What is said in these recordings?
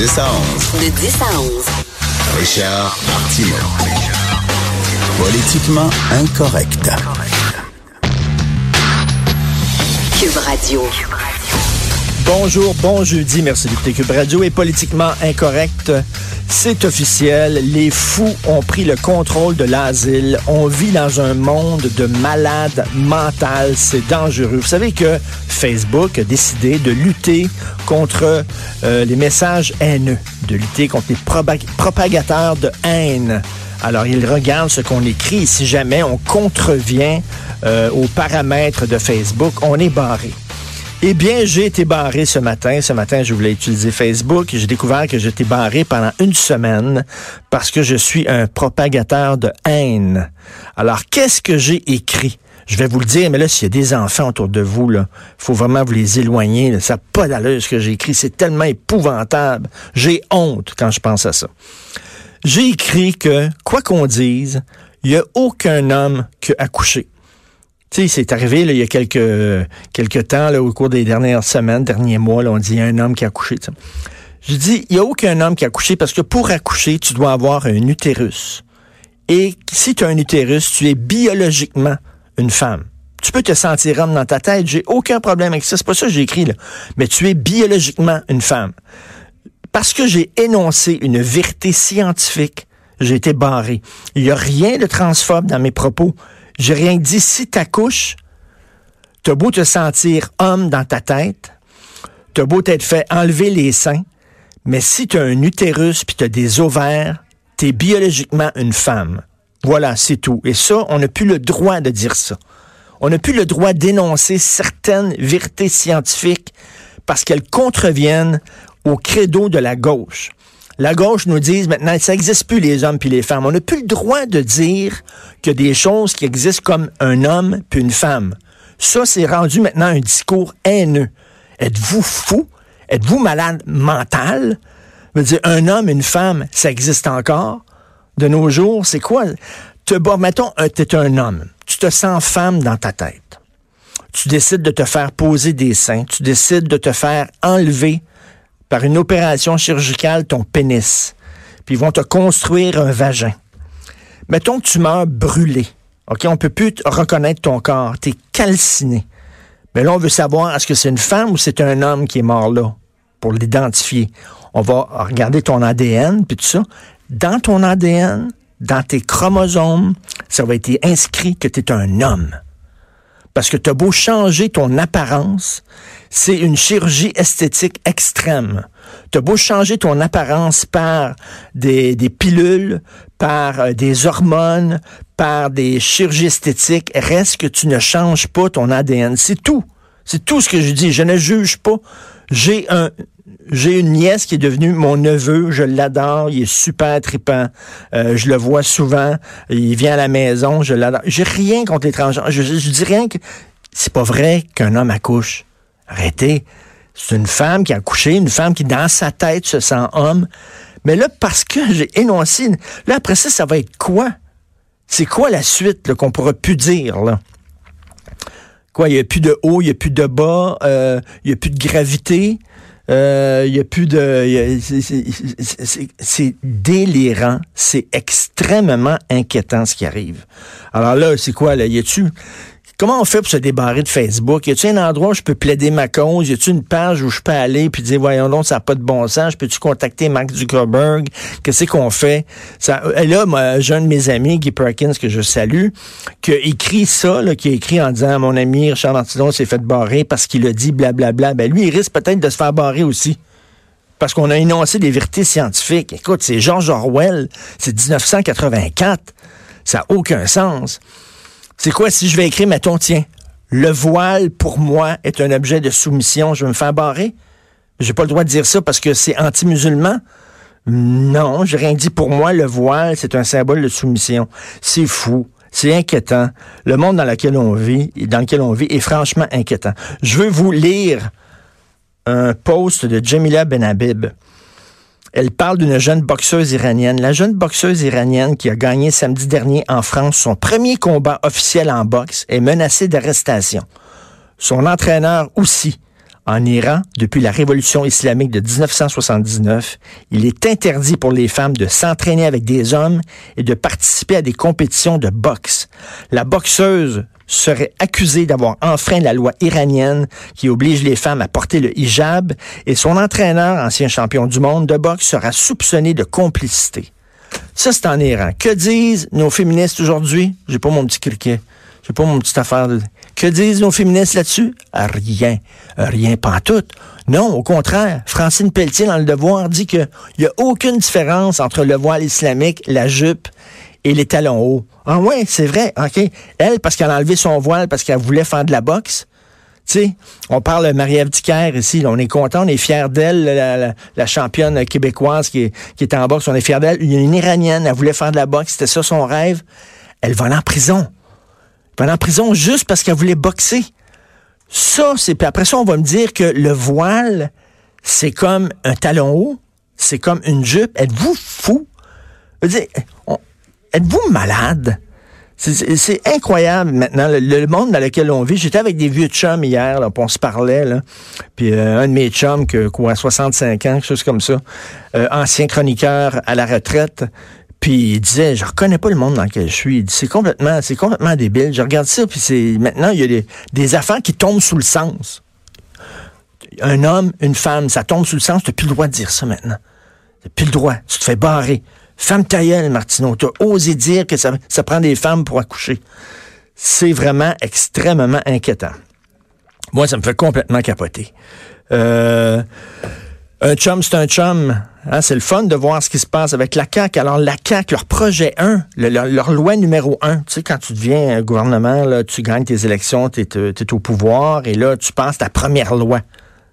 10 à 11. De 10 à 11. Richard Martineau. Politiquement incorrect. Cube Radio. Bonjour, bon jeudi, merci d'écouter Cube Radio est politiquement incorrect. C'est officiel, les fous ont pris le contrôle de l'asile. On vit dans un monde de malades mentales, c'est dangereux. Vous savez que Facebook a décidé de lutter contre euh, les messages haineux, de lutter contre les propa- propagateurs de haine. Alors, ils regardent ce qu'on écrit. Si jamais on contrevient euh, aux paramètres de Facebook, on est barré. Eh bien, j'ai été barré ce matin. Ce matin, je voulais utiliser Facebook. J'ai découvert que j'étais barré pendant une semaine parce que je suis un propagateur de haine. Alors, qu'est-ce que j'ai écrit? Je vais vous le dire, mais là, s'il y a des enfants autour de vous, là, faut vraiment vous les éloigner. Ça n'a pas d'allure ce que j'ai écrit. C'est tellement épouvantable. J'ai honte quand je pense à ça. J'ai écrit que, quoi qu'on dise, il n'y a aucun homme qui a accouché. Tu sais, c'est arrivé il y a quelques, quelques temps, là, au cours des dernières semaines, derniers mois, là, on dit il y a un homme qui a accouché. Je dis, il n'y a aucun homme qui a accouché parce que pour accoucher, tu dois avoir un utérus. Et si tu as un utérus, tu es biologiquement une femme. Tu peux te sentir homme dans ta tête, j'ai aucun problème avec ça, c'est pas ça que j'ai écrit. Mais tu es biologiquement une femme. Parce que j'ai énoncé une vérité scientifique, j'ai été barré. Il n'y a rien de transphobe dans mes propos. J'ai rien dit. Si t'accouches, t'as beau te sentir homme dans ta tête, t'as beau t'être fait enlever les seins, mais si t'as un utérus puis t'as des ovaires, t'es biologiquement une femme. Voilà, c'est tout. Et ça, on n'a plus le droit de dire ça. On n'a plus le droit d'énoncer certaines vérités scientifiques parce qu'elles contreviennent au credo de la gauche. La gauche nous dit maintenant, ça n'existe plus les hommes puis les femmes. On n'a plus le droit de dire a des choses qui existent comme un homme puis une femme. Ça, c'est rendu maintenant un discours haineux. Êtes-vous fou? Êtes-vous malade mental? Dire, un homme, une femme, ça existe encore? De nos jours, c'est quoi? Te, bon, mettons, euh, t'es un homme. Tu te sens femme dans ta tête. Tu décides de te faire poser des seins. Tu décides de te faire enlever par une opération chirurgicale ton pénis. Puis ils vont te construire un vagin. Mettons que tu meurs brûlé. OK, on peut plus reconnaître ton corps. Tu es calciné. Mais là, on veut savoir est-ce que c'est une femme ou c'est un homme qui est mort là? Pour l'identifier. On va regarder ton ADN puis tout ça. Dans ton ADN, dans tes chromosomes, ça va être inscrit que tu es un homme. Parce que tu as beau changer ton apparence, c'est une chirurgie esthétique extrême. Tu as beau changer ton apparence par des, des pilules, par euh, des hormones, par des chirurgies esthétiques, reste que tu ne changes pas ton ADN. C'est tout. C'est tout ce que je dis. Je ne juge pas. J'ai un, j'ai une nièce qui est devenue mon neveu, je l'adore, il est super tripant, euh, je le vois souvent, il vient à la maison, je l'adore. J'ai rien contre les transgenres, je, je, je dis rien que c'est pas vrai qu'un homme accouche. Arrêtez. C'est une femme qui a accouché, une femme qui dans sa tête se sent homme. Mais là, parce que j'ai énoncé, là après ça, ça va être quoi? C'est quoi la suite qu'on pourra plus dire? Quoi, il n'y a plus de haut, il n'y a plus de bas, euh, il n'y a plus de gravité. Euh, Il y a plus de... C'est délirant. C'est extrêmement inquiétant ce qui arrive. Alors là, c'est quoi, là? Y a-tu... Comment on fait pour se débarrer de Facebook? Y a-tu un endroit où je peux plaider ma cause? Y a-tu une page où je peux aller puis dire, voyons donc, ça n'a pas de bon sens. Je peux-tu contacter Mark Zuckerberg? Qu'est-ce qu'on fait? Ça, et là, moi, j'ai un de mes amis, Guy Perkins, que je salue, qui a écrit ça, là, qui a écrit en disant, mon ami Richard Martineau s'est fait barrer parce qu'il a dit blablabla. Ben, lui, il risque peut-être de se faire barrer aussi. Parce qu'on a énoncé des vérités scientifiques. Écoute, c'est George Orwell, c'est 1984. Ça n'a aucun sens. C'est quoi si je vais écrire, mettons, tiens, le voile pour moi est un objet de soumission, je vais me faire barrer? J'ai pas le droit de dire ça parce que c'est anti-musulman? Non, j'ai rien dit pour moi, le voile, c'est un symbole de soumission. C'est fou. C'est inquiétant. Le monde dans lequel on vit, dans lequel on vit est franchement inquiétant. Je veux vous lire un post de Jamila Benhabib. Elle parle d'une jeune boxeuse iranienne. La jeune boxeuse iranienne qui a gagné samedi dernier en France son premier combat officiel en boxe est menacée d'arrestation. Son entraîneur aussi. En Iran, depuis la révolution islamique de 1979, il est interdit pour les femmes de s'entraîner avec des hommes et de participer à des compétitions de boxe. La boxeuse serait accusée d'avoir enfreint la loi iranienne qui oblige les femmes à porter le hijab et son entraîneur, ancien champion du monde de boxe, sera soupçonné de complicité. Ça, c'est en Iran. Que disent nos féministes aujourd'hui? J'ai pas mon petit criquet. J'ai pas mon petite affaire. Que disent nos féministes là-dessus? Rien. Rien, pas tout. Non, au contraire. Francine Pelletier, dans Le Devoir, dit qu'il n'y a aucune différence entre le voile islamique, la jupe et les talons hauts. Ah ouais, c'est vrai, OK. Elle, parce qu'elle a enlevé son voile, parce qu'elle voulait faire de la boxe. Tu sais, on parle de Marie-Ève ici, on est content, on est fiers d'elle, la, championne québécoise qui est, qui est en boxe, on est fiers d'elle. Il une Iranienne, elle voulait faire de la boxe, c'était ça son rêve. Elle va en prison. Elle va en prison juste parce qu'elle voulait boxer. Ça, c'est... Après ça, on va me dire que le voile, c'est comme un talon haut, c'est comme une jupe. Êtes-vous fou? Êtes-vous malade? C'est incroyable maintenant, le, monde dans lequel on vit. J'étais avec des vieux chums hier, là, on se parlait, là. Puis euh, un de mes chums, que, quoi, 65 ans, quelque chose comme ça, euh, ancien chroniqueur à la retraite, puis il disait, je reconnais pas le monde dans lequel je suis. C'est complètement, c'est complètement débile. Je regarde ça, puis c'est maintenant, il y a des, des affaires qui tombent sous le sens. Un homme, une femme, ça tombe sous le sens, tu n'as plus le droit de dire ça maintenant. Tu plus le droit. Tu te fais barrer. Femme tailleule, Martineau. Tu as osé dire que ça, prend des femmes pour accoucher. C'est vraiment extrêmement inquiétant. Moi, ça me fait complètement capoter. Euh, un chum, c'est un chum. Hein, c'est le fun de voir ce qui se passe avec la CAQ. Alors, la CAQ, leur projet 1, leur, loi numéro 1, tu sais, quand tu deviens un gouvernement, tu gagnes tes élections, tu es, au pouvoir, et là, tu penses ta première loi.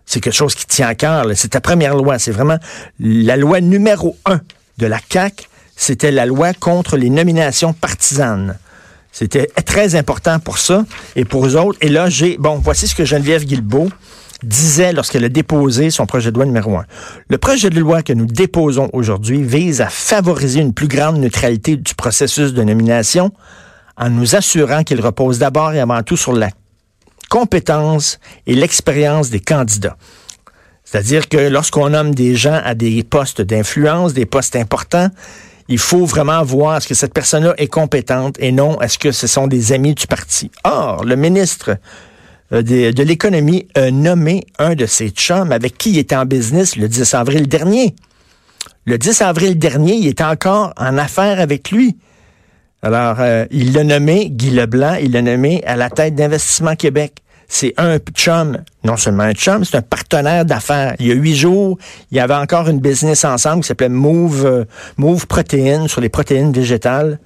C'est quelque chose qui tient à cœur. C'est ta première loi. C'est vraiment la loi numéro 1 de la CAC, c'était la loi contre les nominations partisanes. C'était très important pour ça et pour eux autres. Et là, j'ai, bon, voici ce que Geneviève Guilbeault disait lorsqu'elle a déposé son projet de loi numéro un. Le projet de loi que nous déposons aujourd'hui vise à favoriser une plus grande neutralité du processus de nomination en nous assurant qu'il repose d'abord et avant tout sur la compétence et l'expérience des candidats. C'est-à-dire que lorsqu'on nomme des gens à des postes d'influence, des postes importants, il faut vraiment voir est-ce que cette personne-là est compétente et non est-ce que ce sont des amis du parti. Or, le ministre euh, de, l'économie a nommé un de ses chums avec qui il était en business le 10 avril dernier. Le 10 avril dernier, il était encore en affaires avec lui. Alors, euh, il l'a nommé, Guy Leblanc, il l'a nommé à la tête d'Investissement Québec c'est un chum, non seulement un chum, c'est un partenaire d'affaires. Il y a huit jours, il y avait encore une business ensemble qui s'appelait Move, euh, Move Protéines, sur les protéines végétales.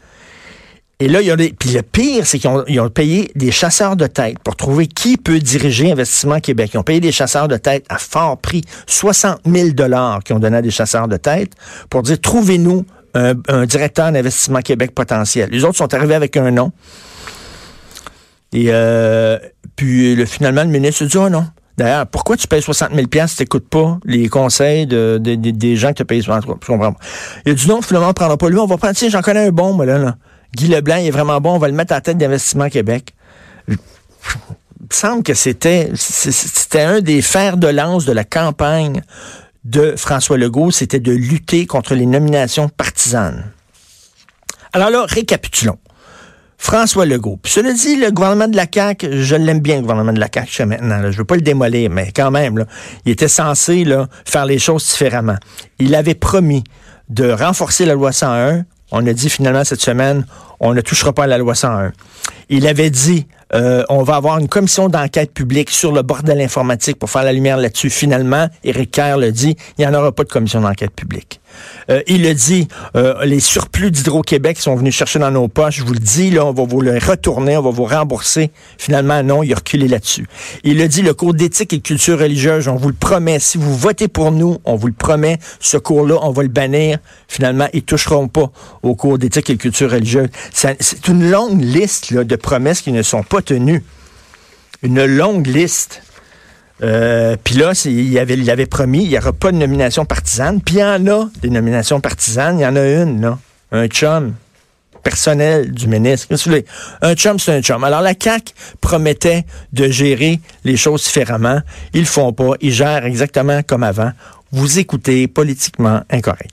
Et là, il y a. Puis le pire, c'est qu'ils ont, payé des chasseurs de tête pour trouver qui peut diriger Investissement Québec. Ils ont payé des chasseurs de tête à fort prix, 60 000 dollars qu'ils ont donné à des chasseurs de tête pour dire, trouvez-nous un directeur d'Investissement Québec potentiel. Les autres sont arrivés avec un nom. Et euh, puis le, finalement, le ministre dit, oh non. D'ailleurs, pourquoi tu payes 60 000 si tu n'écoutes pas les conseils de, des gens qui te payent 60 000 Je comprends Il a dit non, finalement, on ne prendra pas lui. On va prendre, tiens, j'en connais un bon, moi, là, là. Guy Leblanc, il est vraiment bon. On va le mettre à la tête d'Investissement Québec. Il me semble que c'était, c'était un des fers de lance de la campagne de François Legault, c'était de lutter contre les nominations partisanes. Alors là, récapitulons. François Legault. Puis cela dit, le gouvernement de la CAQ, je l'aime bien, le gouvernement de la CAQ jusqu'à maintenant. Je veux pas le démolir, mais quand même, là, il était censé là, faire les choses différemment. Il avait promis de renforcer la loi 101. On a dit finalement cette semaine, on ne touchera pas à la loi 101. Il avait dit, euh, on va avoir une commission d'enquête publique sur le bordel informatique pour faire la lumière là-dessus. Finalement, Éric Kerr le dit, il n'y en aura pas de commission d'enquête publique. Euh, il le dit, euh, les surplus d'Hydro-Québec sont venus chercher dans nos poches. Je vous le dis, là, on va vous le retourner, on va vous rembourser. Finalement, non, il a reculé là-dessus. Il le dit, le cours d'éthique et culture religieuse, on vous le promet. Si vous votez pour nous, on vous le promet, ce cours-là, on va le bannir. Finalement, ils toucheront pas au cours d'éthique et culture religieuse. C'est une longue liste de promesses qui ne sont pas tenues. Une longue liste. Euh, puis là, il avait, promis, il n'y aura pas de nomination partisane. Puis il y en a des nominations partisanes. Il y en a une, là. Un chum. personnel du ministre. Un chum, c'est un chum. Alors, la CAQ promettait de gérer les choses différemment. Ils le font pas. Ils gèrent exactement comme avant. Vous écoutez politiquement incorrect.